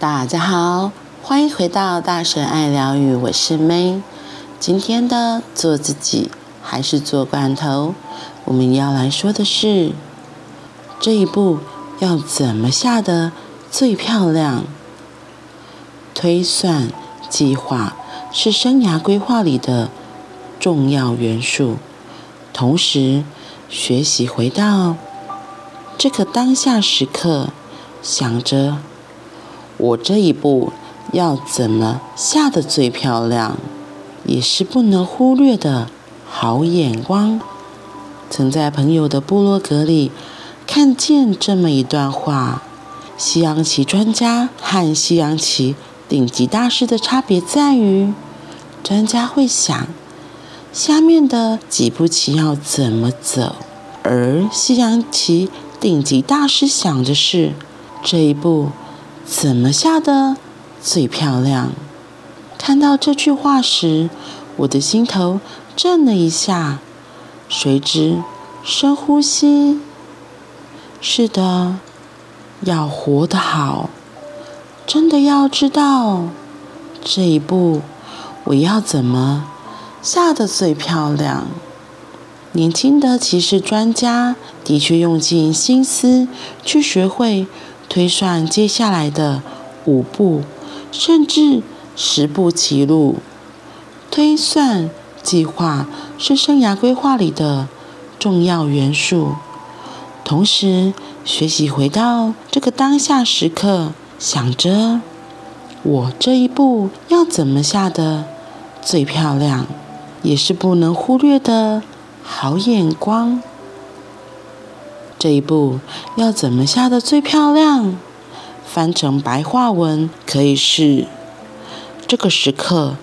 大家好，欢迎回到大神爱疗愈，我是 May。今天的做自己还是做罐头，我们要来说的是这一步要怎么下得最漂亮。推算计划是生涯规划里的重要元素，同时学习回到这个当下时刻，想着。我这一步要怎么下得最漂亮，也是不能忽略的好眼光。曾在朋友的部落格里看见这么一段话：西洋棋专家和西洋棋顶级大师的差别在于，专家会想下面的几步棋要怎么走，而西洋棋顶级大师想的是这一步。怎么下得最漂亮？看到这句话时，我的心头震了一下，随之深呼吸。是的，要活得好，真的要知道这一步我要怎么下得最漂亮。年轻的棋士专家的确用尽心思去学会。推算接下来的五步，甚至十步棋路。推算计划是生涯规划里的重要元素。同时，学习回到这个当下时刻，想着我这一步要怎么下的最漂亮，也是不能忽略的好眼光。这一步要怎么下的最漂亮？翻成白话文可以是：这个时刻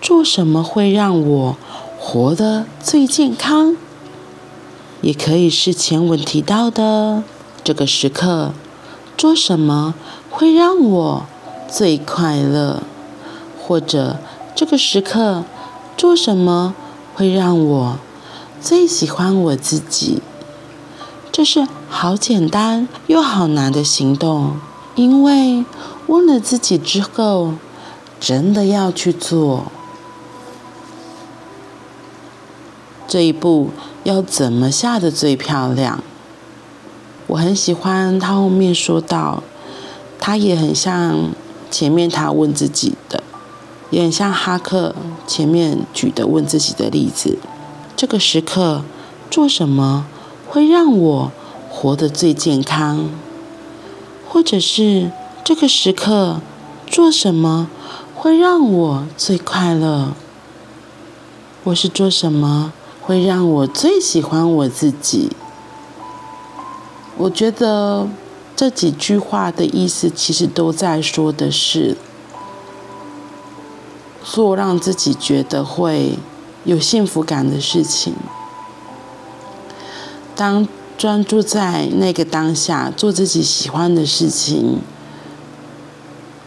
做什么会让我活得最健康？也可以是前文提到的：这个时刻做什么会让我最快乐？或者这个时刻做什么会让我最喜欢我自己？这是好简单又好难的行动，因为问了自己之后，真的要去做。这一步要怎么下得最漂亮？我很喜欢他后面说到，他也很像前面他问自己的，也很像哈克前面举的问自己的例子。这个时刻做什么？会让我活得最健康，或者是这个时刻做什么会让我最快乐，我是做什么会让我最喜欢我自己。我觉得这几句话的意思其实都在说的是，做让自己觉得会有幸福感的事情。当专注在那个当下，做自己喜欢的事情，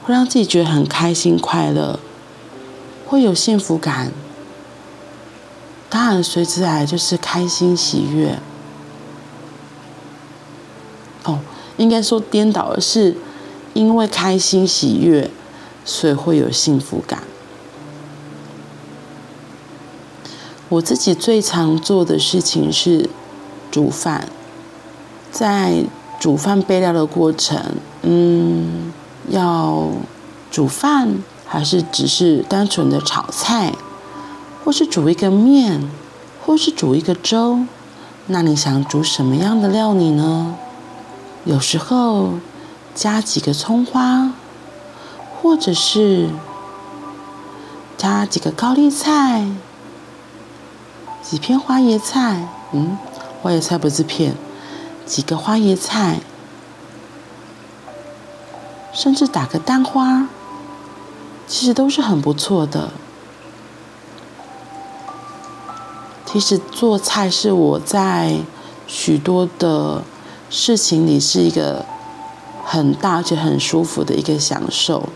会让自己觉得很开心、快乐，会有幸福感。当然，随之来就是开心、喜悦。哦，应该说颠倒的是，因为开心、喜悦，所以会有幸福感。我自己最常做的事情是。煮饭，在煮饭备料的过程，嗯，要煮饭还是只是单纯的炒菜，或是煮一个面，或是煮一个粥？那你想煮什么样的料理呢？有时候加几个葱花，或者是加几个高丽菜，几片花椰菜，嗯。花椰菜不是片，几个花椰菜，甚至打个蛋花，其实都是很不错的。其实做菜是我在许多的事情里是一个很大且很舒服的一个享受。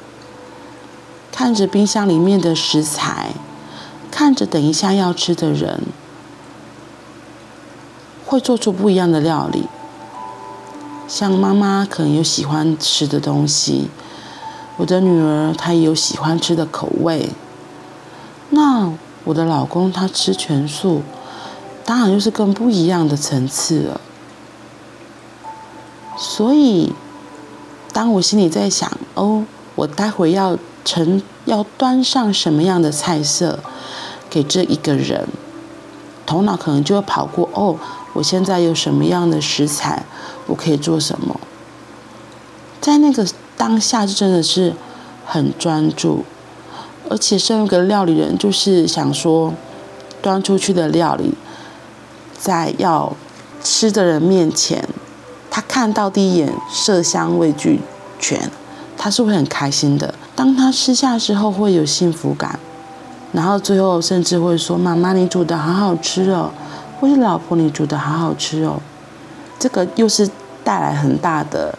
看着冰箱里面的食材，看着等一下要吃的人。会做出不一样的料理，像妈妈可能有喜欢吃的东西，我的女儿她也有喜欢吃的口味。那我的老公他吃全素，当然就是更不一样的层次了。所以，当我心里在想，哦，我待会要盛要端上什么样的菜色给这一个人，头脑可能就会跑过，哦，我现在有什么样的食材，我可以做什么。在那个当下，就真的是很专注。而且身为一个料理人，就是想说，端出去的料理，在要吃的人面前，他看到第一眼色香味俱全，他是会很开心的。当他吃下之后，会有幸福感，然后最后甚至会说：“妈妈，你煮的好好吃哦！”或是“老婆，你煮的好好吃哦！”这个又是带来很大的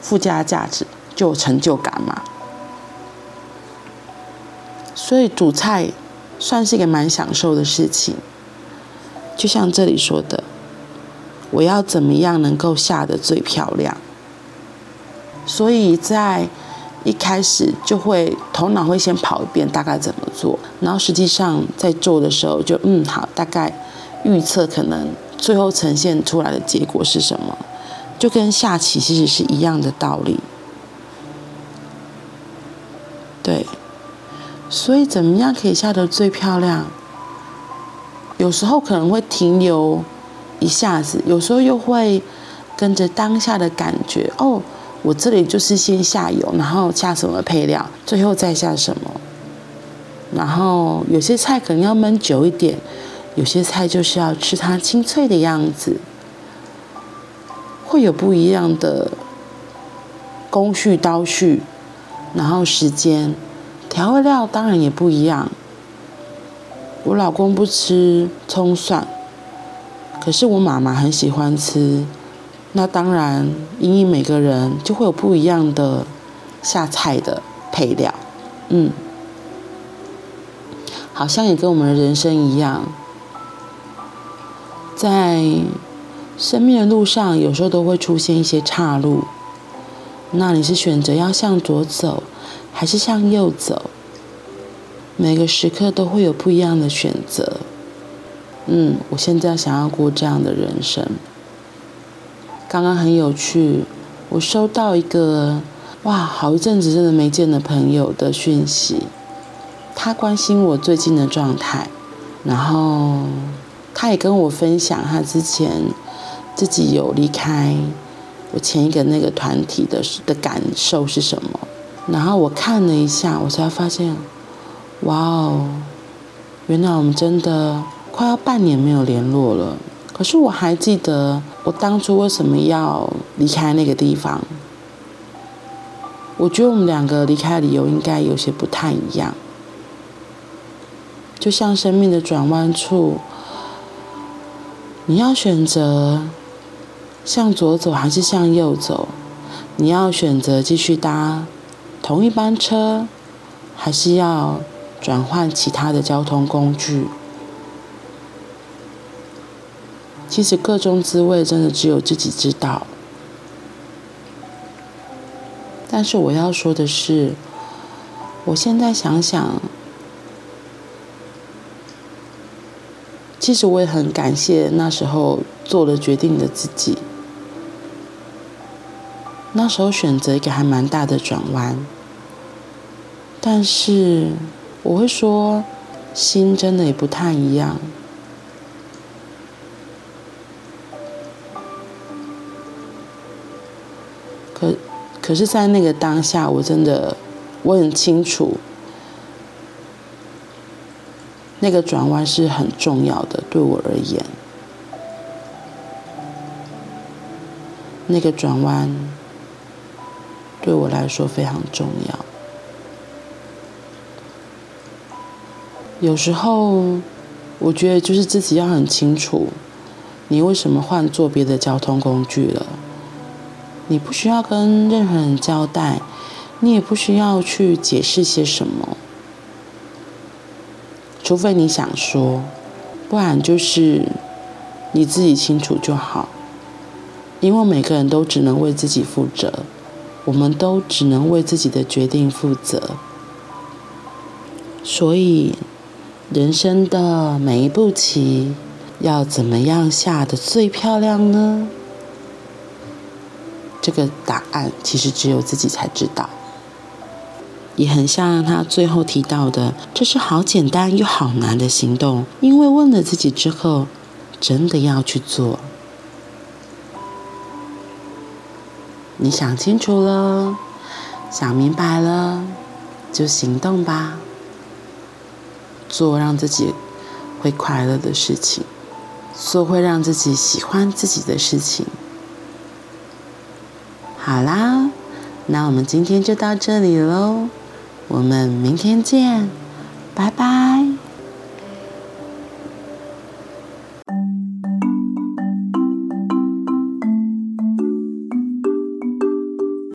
附加价值，就有成就感嘛。所以煮菜算是一个蛮享受的事情，就像这里说的，我要怎么样能够下得最漂亮？所以在一开始就会头脑会先跑一遍大概怎么做，然后实际上在做的时候就嗯好，大概预测可能最后呈现出来的结果是什么，就跟下棋其实是一样的道理，对。所以，怎么样可以下得最漂亮？有时候可能会停留一下子，有时候又会跟着当下的感觉。哦，我这里就是先下油，然后下什么配料，最后再下什么。然后有些菜可能要焖久一点，有些菜就是要吃它清脆的样子，会有不一样的工序刀序，然后时间。调味料当然也不一样。我老公不吃葱蒜，可是我妈妈很喜欢吃。那当然，因为每个人就会有不一样的下菜的配料。嗯，好像也跟我们的人生一样，在生命的路上，有时候都会出现一些岔路。那你是选择要向左走，还是向右走？每个时刻都会有不一样的选择。嗯，我现在想要过这样的人生。刚刚很有趣，我收到一个哇，好一阵子真的没见的朋友的讯息，他关心我最近的状态，然后他也跟我分享他之前自己有离开我前一个那个团体的的感受是什么。然后我看了一下，我才发现，哇哦，原来我们真的快要半年没有联络了。可是我还记得我当初为什么要离开那个地方。我觉得我们两个离开的理由应该有些不太一样。就像生命的转弯处，你要选择向左走还是向右走？你要选择继续搭同一班车，还是要转换其他的交通工具？其实各种滋味真的只有自己知道。但是我要说的是，我现在想想，其实我也很感谢那时候做了决定的自己。那时候选择一个还蛮大的转弯，但是我会说，心真的也不太一样。可可是，在那个当下，我真的我很清楚，那个转弯是很重要的，对我而言，那个转弯。对我来说非常重要。有时候，我觉得就是自己要很清楚，你为什么换坐别的交通工具了。你不需要跟任何人交代，你也不需要去解释些什么，除非你想说，不然就是你自己清楚就好。因为每个人都只能为自己负责。我们都只能为自己的决定负责。所以，人生的每一步棋要怎么样下得最漂亮呢？这个答案其实只有自己才知道。也很像他最后提到的，这是好简单又好难的行动，因为问了自己之后，真的要去做。你想清楚了，想明白了，就行动吧。做让自己会快乐的事情，做会让自己喜欢自己的事情。好啦，那我们今天就到这里喽，我们明天见，拜拜。